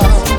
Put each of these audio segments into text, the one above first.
¡Gracias!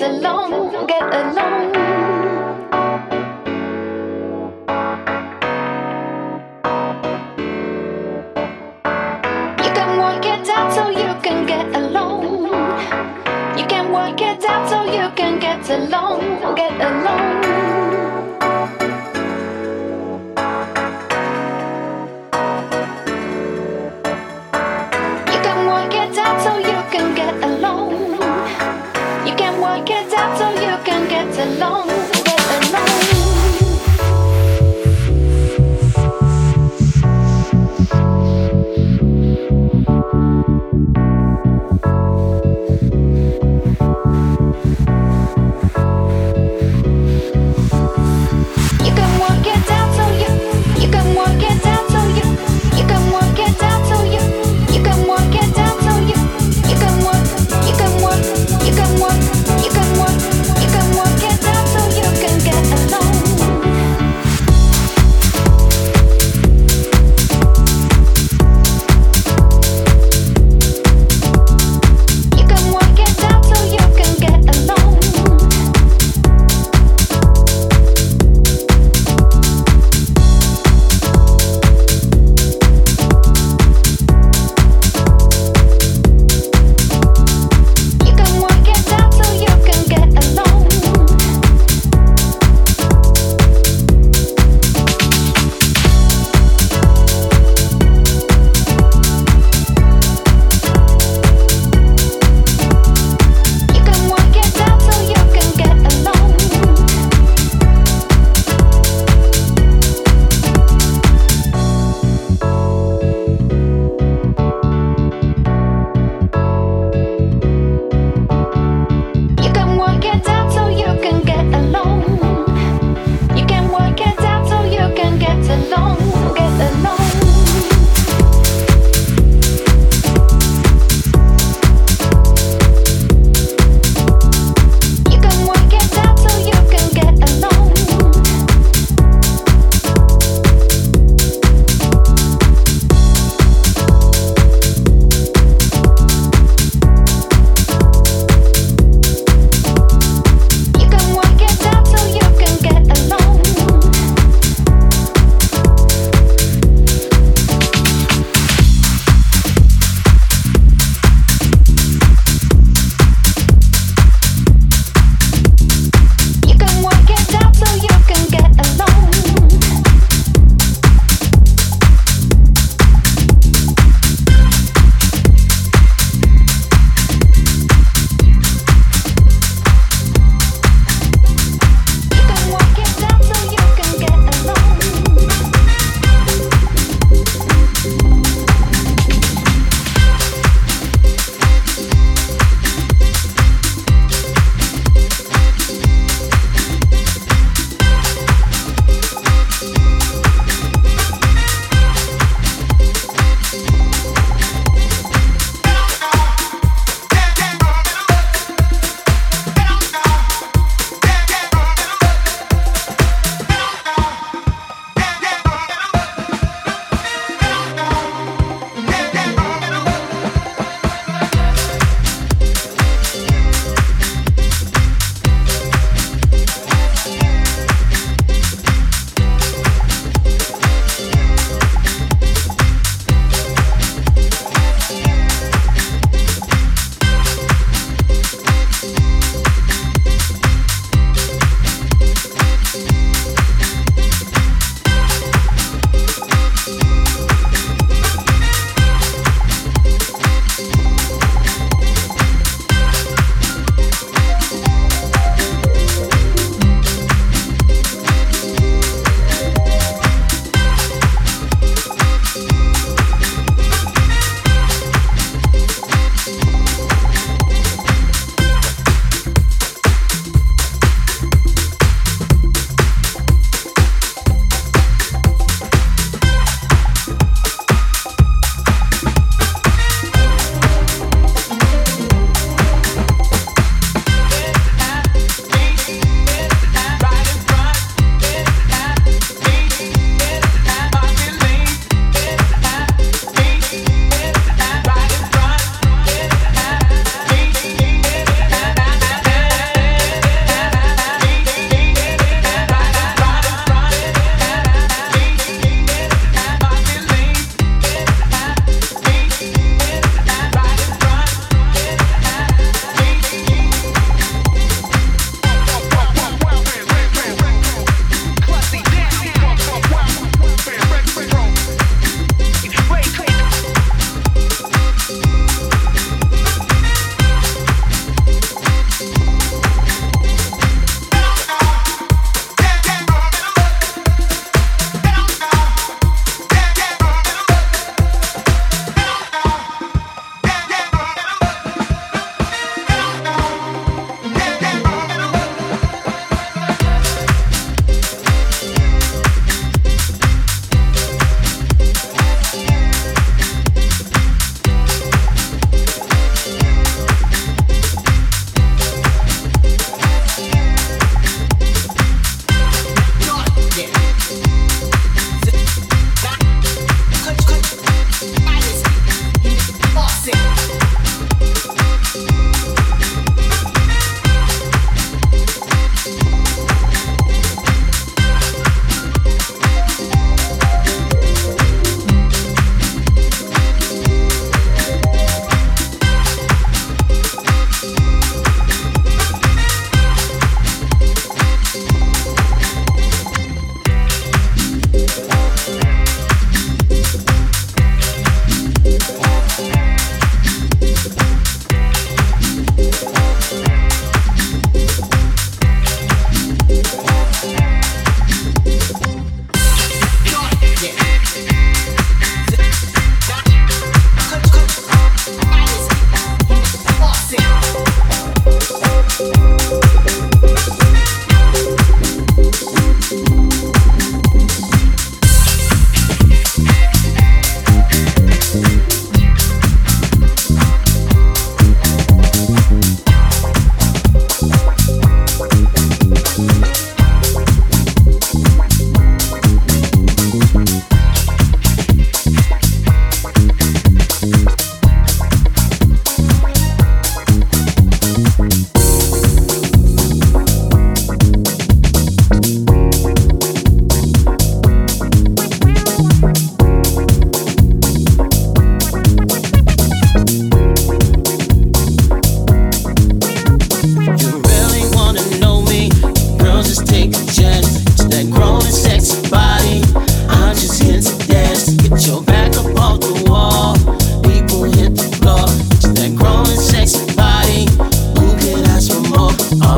Along, get along. You can work it out so you can get along. You can work it out so you can get along, get along.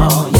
Oh,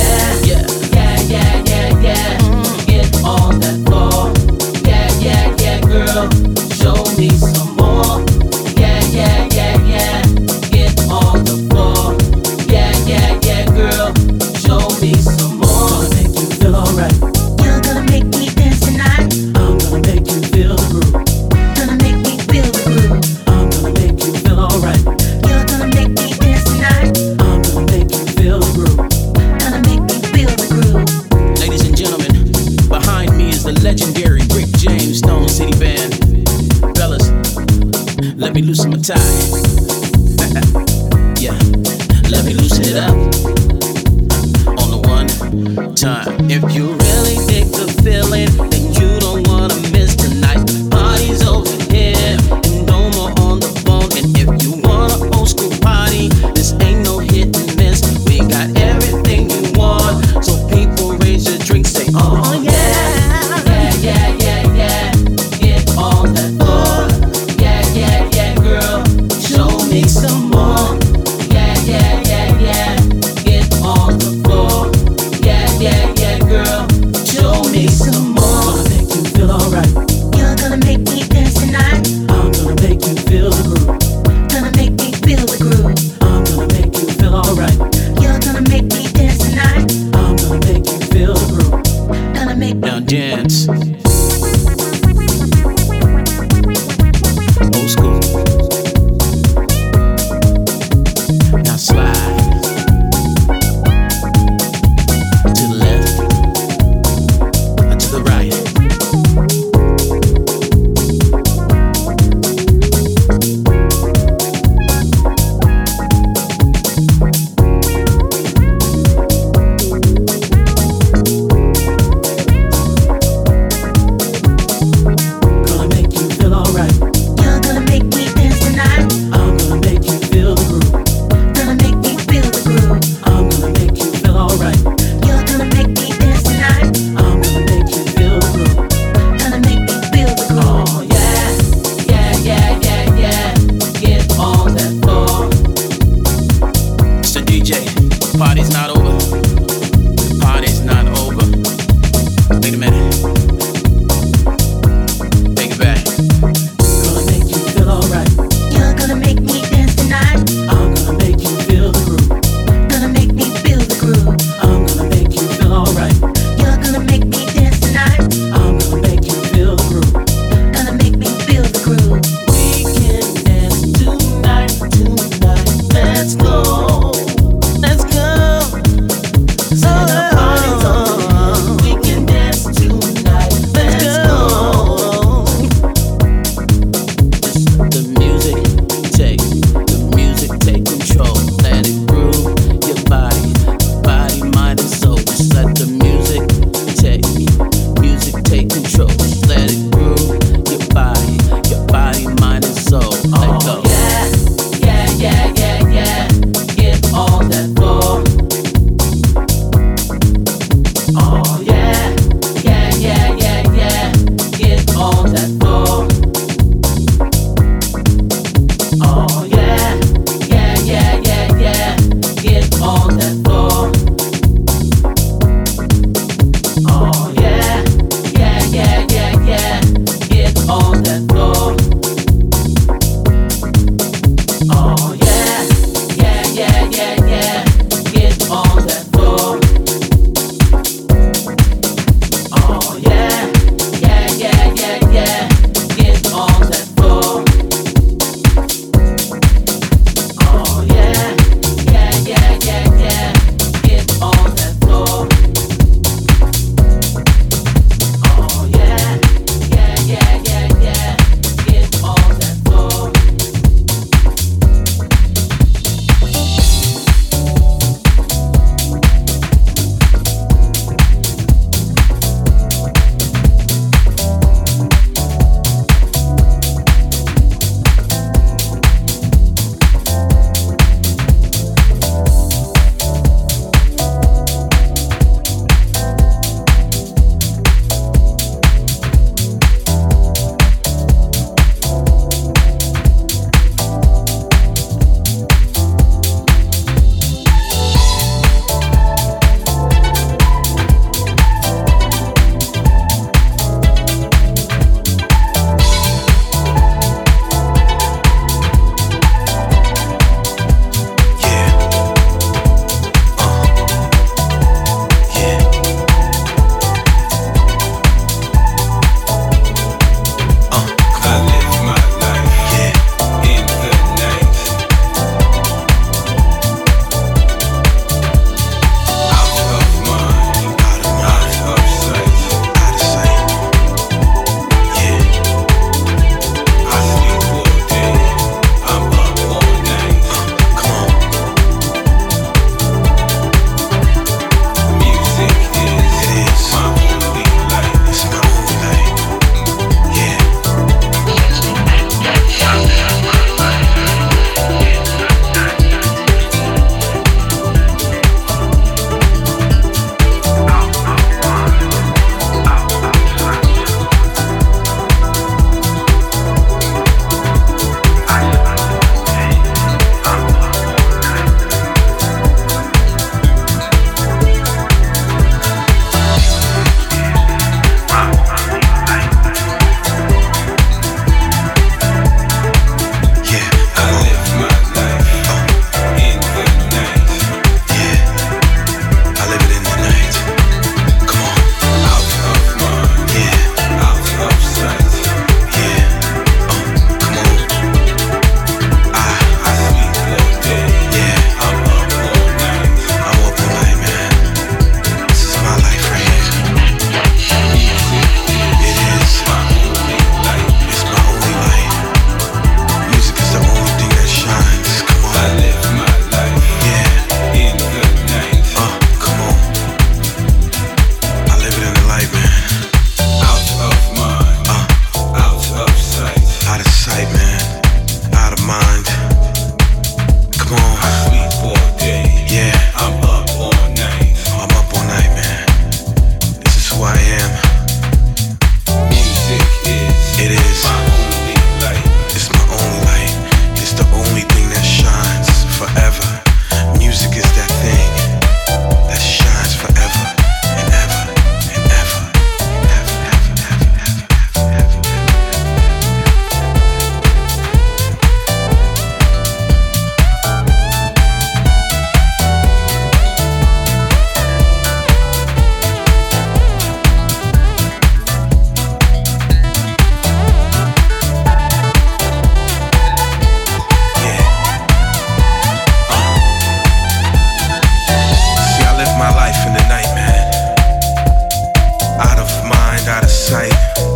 out of sight.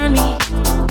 for me.